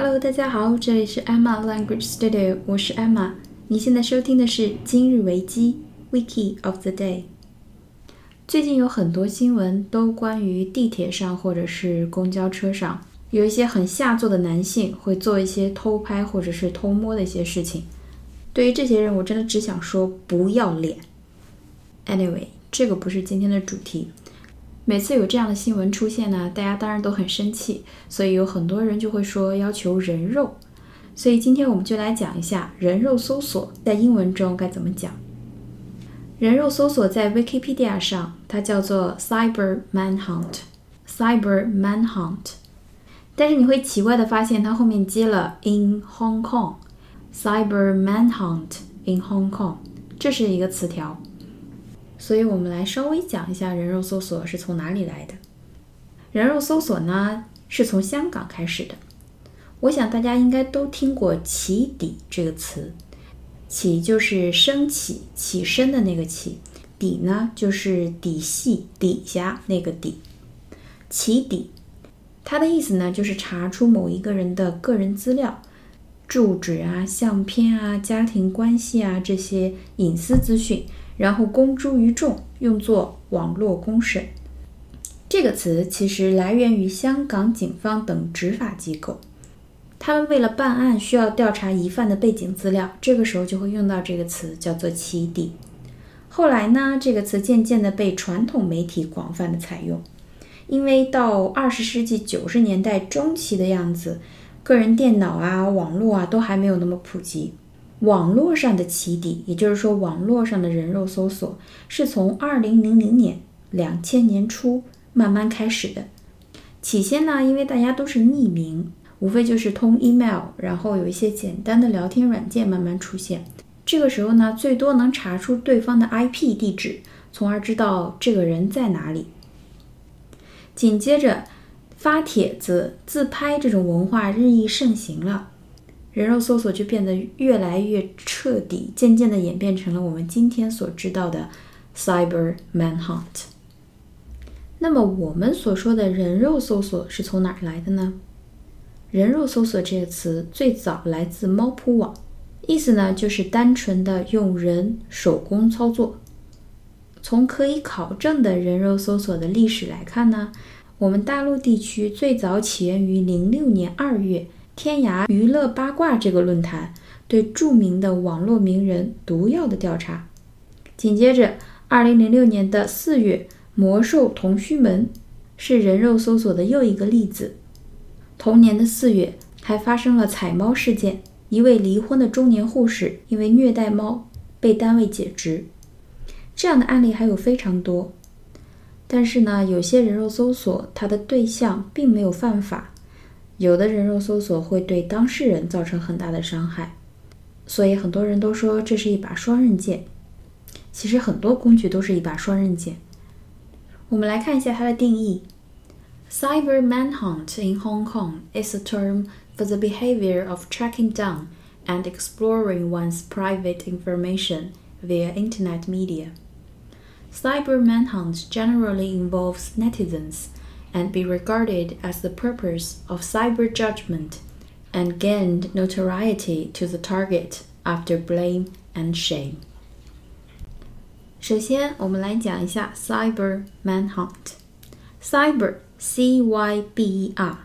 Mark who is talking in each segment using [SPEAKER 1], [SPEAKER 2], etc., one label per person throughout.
[SPEAKER 1] Hello，大家好，这里是 Emma Language Studio，我是 Emma。你现在收听的是今日维基 Wiki of the Day。最近有很多新闻都关于地铁上或者是公交车上，有一些很下作的男性会做一些偷拍或者是偷摸的一些事情。对于这些人，我真的只想说不要脸。Anyway，这个不是今天的主题。每次有这样的新闻出现呢，大家当然都很生气，所以有很多人就会说要求人肉。所以今天我们就来讲一下人肉搜索在英文中该怎么讲。人肉搜索在 Wikipedia 上，它叫做 Cyber Manhunt。Cyber Manhunt。但是你会奇怪的发现，它后面接了 In Hong Kong。Cyber Manhunt in Hong Kong，这是一个词条。所以我们来稍微讲一下人肉搜索是从哪里来的。人肉搜索呢，是从香港开始的。我想大家应该都听过“起底”这个词，“起”就是升起、起身的那个“起”，“底”呢就是底细、底下那个“底”。起底，它的意思呢就是查出某一个人的个人资料、住址啊、相片啊、家庭关系啊这些隐私资讯。然后公诸于众，用作网络公审。这个词其实来源于香港警方等执法机构，他们为了办案需要调查疑犯的背景资料，这个时候就会用到这个词，叫做起底。后来呢，这个词渐渐的被传统媒体广泛的采用，因为到二十世纪九十年代中期的样子，个人电脑啊、网络啊都还没有那么普及。网络上的起底，也就是说，网络上的人肉搜索，是从二零零零年、两千年初慢慢开始的。起先呢，因为大家都是匿名，无非就是通 email，然后有一些简单的聊天软件慢慢出现。这个时候呢，最多能查出对方的 IP 地址，从而知道这个人在哪里。紧接着，发帖子、自拍这种文化日益盛行了。人肉搜索就变得越来越彻底，渐渐地演变成了我们今天所知道的 cyber manhunt。那么我们所说的人肉搜索是从哪儿来的呢？人肉搜索这个词最早来自猫扑网，意思呢就是单纯的用人手工操作。从可以考证的人肉搜索的历史来看呢，我们大陆地区最早起源于零六年二月。天涯娱乐八卦这个论坛对著名的网络名人毒药的调查，紧接着，二零零六年的四月，魔兽同须门是人肉搜索的又一个例子。同年的四月，还发生了采猫事件，一位离婚的中年护士因为虐待猫被单位解职。这样的案例还有非常多。但是呢，有些人肉搜索它的对象并没有犯法。有的人肉搜索会对当事人造成很大的伤害，所以很多人都说这是一把双刃剑。其实很多工具都是一把双刃剑。我们来看一下它的定义：Cyber manhunt in Hong Kong is a term for the behavior of tracking down and exploring one's private information via internet media. Cyber manhunt generally involves netizens and be regarded as the purpose of cyber judgment and gained notoriety to the target after blame and shame. 首先，我们来讲一下 cyber manhunt。cyber c y b e r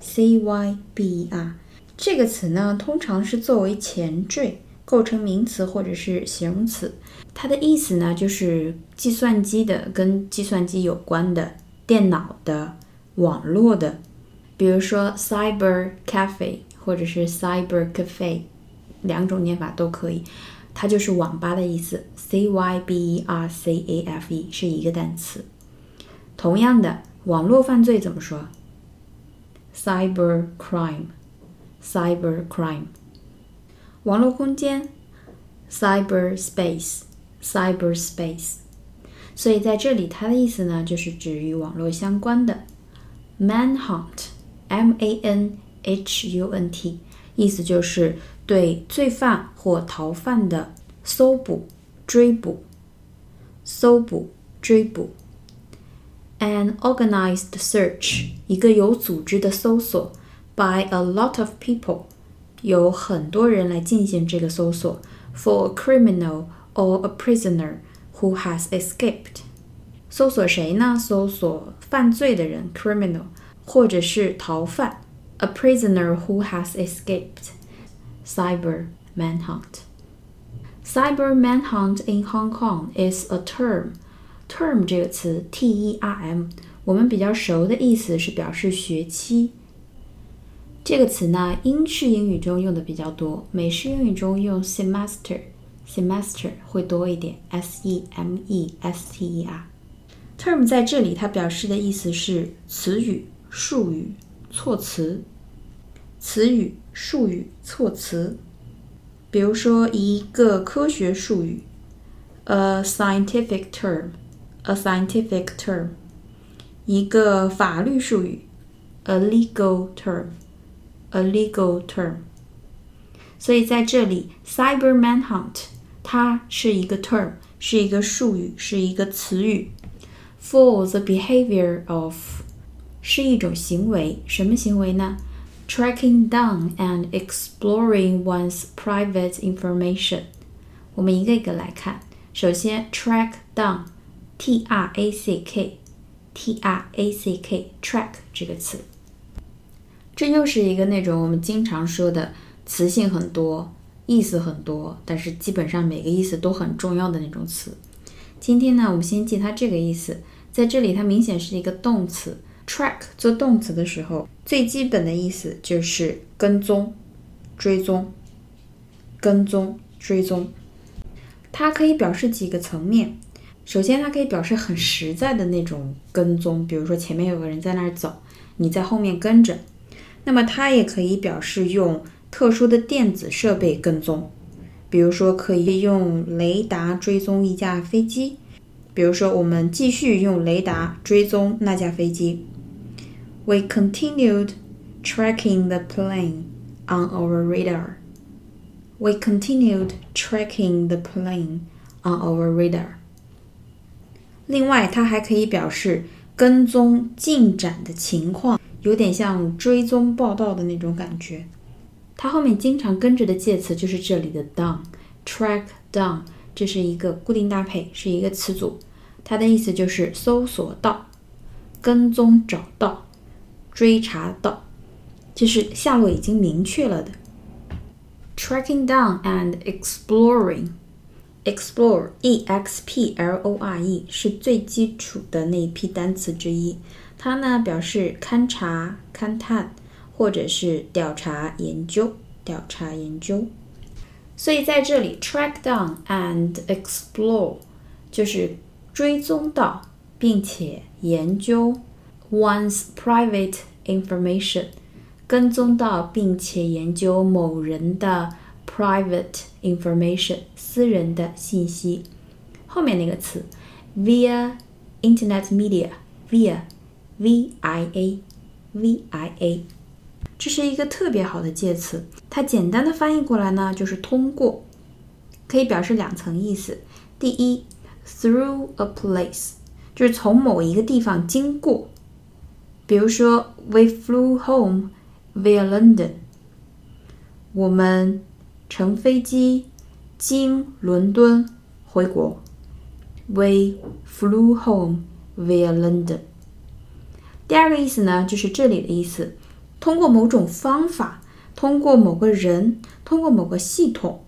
[SPEAKER 1] c y b e r 这个词呢，通常是作为前缀构成名词或者是形容词。它的意思呢，就是计算机的跟计算机有关的 电脑的、网络的，比如说 cyber cafe 或者是 cyber cafe，两种念法都可以，它就是网吧的意思，c y b e r c a f e 是一个单词。同样的，网络犯罪怎么说？cyber crime，cyber crime。网络空间，cyber space，cyber space。所以在这里，它的意思呢，就是指与网络相关的 manhunt，m a n h u n t，意思就是对罪犯或逃犯的搜捕、追捕、搜捕、追捕。An organized search，一个有组织的搜索 by a lot of people，有很多人来进行这个搜索，for a criminal or a prisoner who has escaped。搜索谁呢？搜索犯罪的人，criminal，或者是逃犯，a prisoner who has escaped。Cyber manhunt. Cyber manhunt in Hong Kong is a term. Term 这个词，T-E-R-M，我们比较熟的意思是表示学期。这个词呢，英式英语中用的比较多，美式英语中用 Semester 会多一点，S-E-M-E-S-T-E-R。term 在这里它表示的意思是词语、术语、措辞。词语、术语、措辞。比如说一个科学术语，a scientific term，a scientific term。一个法律术语，a legal term，a legal term。所以在这里，cyber manhunt 它是一个 term，是一个术语，是一个词语。For the behavior of 是一种行为，什么行为呢？Tracking down and exploring one's private information。我们一个一个来看。首先，track down，t r a c k，t r a c k，track 这个词，这又是一个那种我们经常说的词性很多、意思很多，但是基本上每个意思都很重要的那种词。今天呢，我们先记它这个意思。在这里，它明显是一个动词。track 做动词的时候，最基本的意思就是跟踪、追踪、跟踪、追踪。它可以表示几个层面。首先，它可以表示很实在的那种跟踪，比如说前面有个人在那儿走，你在后面跟着。那么，它也可以表示用特殊的电子设备跟踪，比如说可以用雷达追踪一架飞机。比如说，我们继续用雷达追踪那架飞机。We continued tracking the plane on our radar. We continued tracking the plane on our radar. 另外，它还可以表示跟踪进展的情况，有点像追踪报道的那种感觉。它后面经常跟着的介词就是这里的 down，track down，这是一个固定搭配，是一个词组。它的意思就是搜索到、跟踪找到、追查到，就是下落已经明确了的。Tracking down and exploring，explore，e x p l o r e 是最基础的那一批单词之一。它呢表示勘察、勘探，或者是调查、研究、调查、研究。所以在这里，track down and explore 就是。追踪到并且研究 one's private information，跟踪到并且研究某人的 private information，私人的信息。后面那个词 via internet media，via v i a v i a， 这是一个特别好的介词。它简单的翻译过来呢，就是通过，可以表示两层意思。第一。Through a place，就是从某一个地方经过。比如说，We flew home via London。我们乘飞机经伦敦回国。We flew home via London。第二个意思呢，就是这里的意思，通过某种方法，通过某个人，通过某个系统。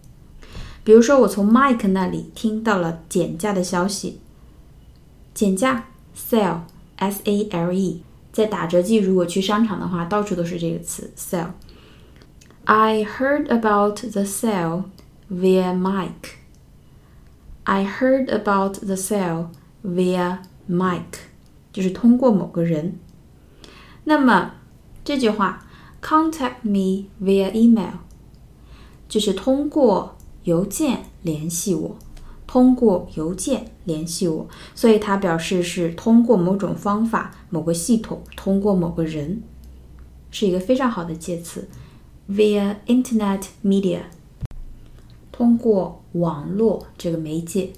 [SPEAKER 1] 比如说，我从 Mike 那里听到了减价的消息。减价，sale，s a l e，在打折季，如果去商场的话，到处都是这个词，sale。I heard about the sale via Mike. I heard about the sale via Mike，就是通过某个人。那么这句话，contact me via email，就是通过。邮件联系我，通过邮件联系我，所以它表示是通过某种方法、某个系统，通过某个人，是一个非常好的介词。Via internet media，通过网络这个媒介。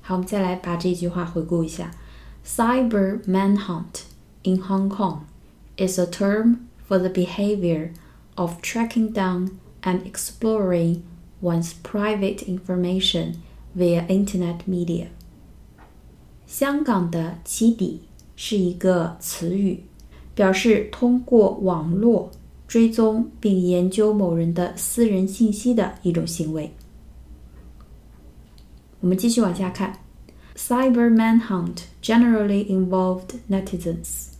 [SPEAKER 1] 好，我们再来把这句话回顾一下：Cyber manhunt in Hong Kong is a term for the behavior of tracking down and exploring one's private information via internet media。香港的起底是一个词语，表示通过网络追踪并研究某人的私人信息的一种行为。我们继续往下看，Cyber manhunt generally involved netizens。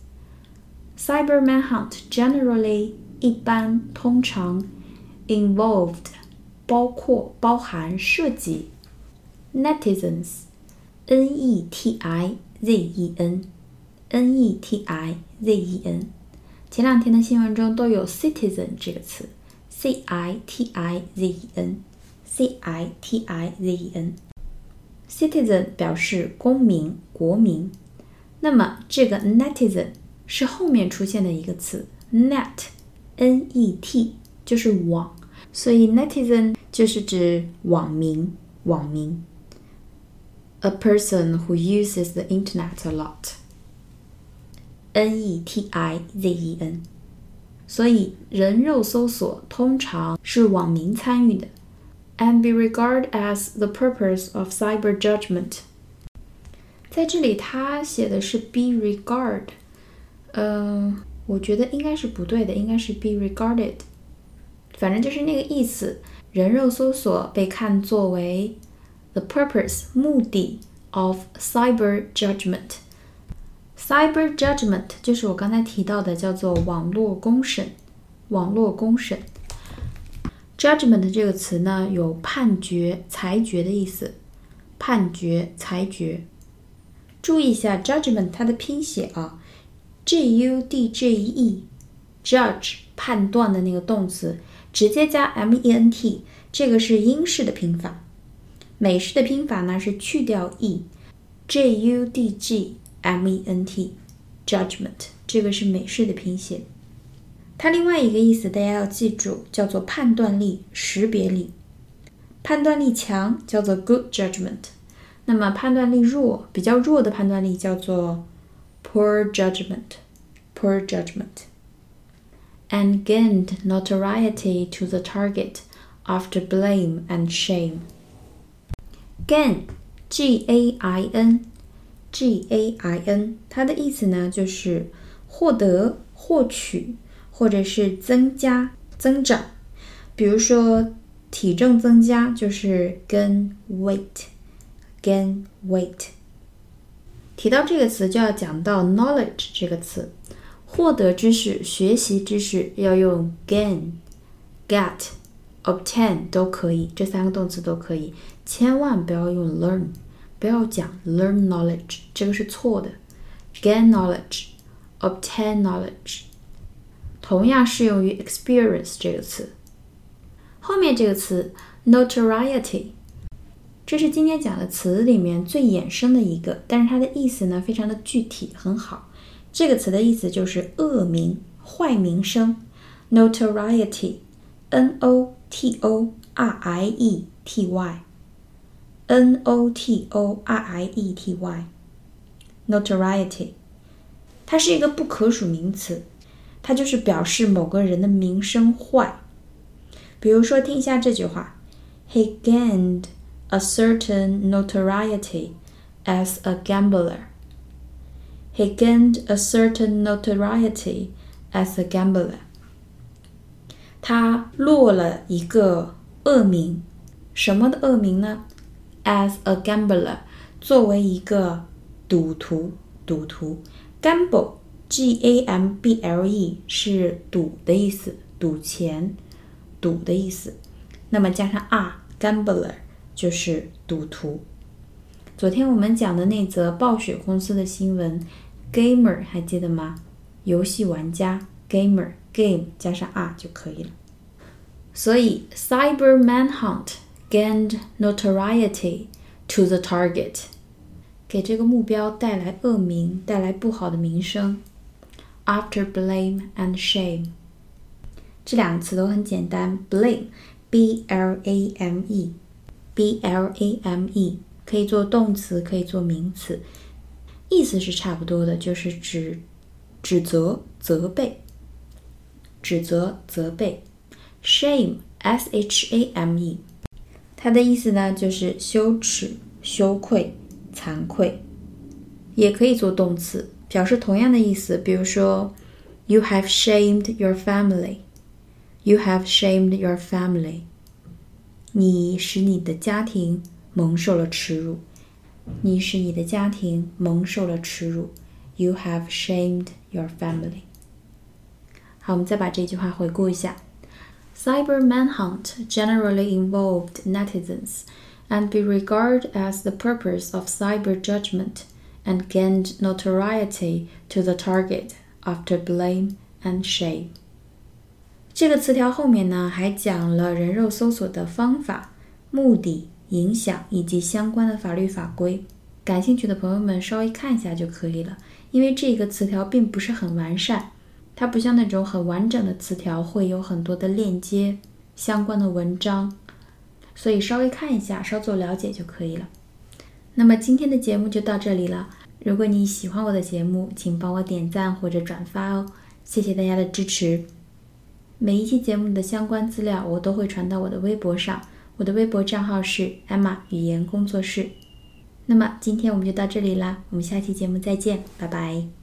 [SPEAKER 1] Cyber manhunt generally 一般通常 involved 包括包含涉及 netizens n e t i z e n n e t i z e n 前两天的新闻中都有 citizen 这个词，c i t i z e n，c i t i z e n。citizen 表示公民、国民。那么这个 netizen 是后面出现的一个词，net，n e t 就是网，所以 netizen 就是指网民、网民。A person who uses the internet a lot. N E T I Z E N，所以人肉搜索通常是网民参与的，and be regarded as the purpose of cyber judgment。在这里，他写的是 be regard， 嗯，我觉得应该是不对的，应该是 be regarded。反正就是那个意思，人肉搜索被看作为 the purpose 目的 of cyber judgment。Cyber judgment 就是我刚才提到的，叫做网络公审。网络公审，judgment 这个词呢，有判决、裁决的意思。判决、裁决。注意一下，judgment 它的拼写啊，J U D J E，judge 判断的那个动词，直接加 M E N T，这个是英式的拼法。美式的拼法呢是去掉 E，J U D G。M E N T judgment 这个是美式的拼写，它另外一个意思大家要记住，叫做判断力、识别力。判断力强叫做 good judgment，那么判断力弱、比较弱的判断力叫做 poor judgment。poor judgment and gained notoriety to the target after blame and shame. Gain, G A I N G A I N，它的意思呢就是获得、获取，或者是增加、增长。比如说体重增加就是 gain weight，gain weight。 提到这个词就要讲到 knowledge 这个词，获得知识、学习知识要用 gain、get、obtain 都可以，这三个动词都可以，千万不要用 learn。不要讲 learn knowledge，这个是错的。gain knowledge，obtain knowledge，同样适用于 experience 这个词。后面这个词 notoriety，这是今天讲的词里面最衍生的一个，但是它的意思呢非常的具体，很好。这个词的意思就是恶名、坏名声。notoriety，n o t o r i e t y。N O T O R I E T Y，notoriety，它是一个不可数名词，它就是表示某个人的名声坏。比如说，听一下这句话：He gained a certain notoriety as a gambler. He gained a certain notoriety as a gambler. 他落了一个恶名，什么的恶名呢？As a gambler，作为一个赌徒，赌徒，gamble，g a m b l e 是赌的意思，赌钱，赌的意思。那么加上 a，gambler 就是赌徒。昨天我们讲的那则暴雪公司的新闻，gamer 还记得吗？游戏玩家，gamer，game 加上 a 就可以了。所以 cyber manhunt。gained notoriety to the target，给这个目标带来恶名，带来不好的名声。After blame and shame，这两个词都很简单。blame，b l a m Blame 可以做动词，可以做名词，意思是差不多的，就是指指责、责备。指责、责备。Shame，s h a m e，它的意思呢就是羞耻、羞愧、惭愧，也可以做动词，表示同样的意思。比如说，You have shamed your family。You have shamed your family。你使你的家庭蒙受了耻辱。你使你的家庭蒙受了耻辱。You have shamed your family。好，我们再把这句话回顾一下。Cyber manhunt generally involved netizens and be regarded as the purpose of cyber judgment and gained notoriety to the target after blame and shame. 这个词条后面呢，还讲了人肉搜索的方法、目的、影响以及相关的法律法规。感兴趣的朋友们稍微看一下就可以了，因为这个词条并不是很完善，它不像那种很完整的词条会有很多的链接、相关的文章，所以稍微看一下，稍作了解就可以了。那么今天的节目就到这里了。如果你喜欢我的节目，请帮我点赞或者转发哦，谢谢大家的支持。每一期节目的相关资料我都会传到我的微博上，我的微博账号是 Emma 语言工作室。那么今天我们就到这里啦，我们下期节目再见，拜拜。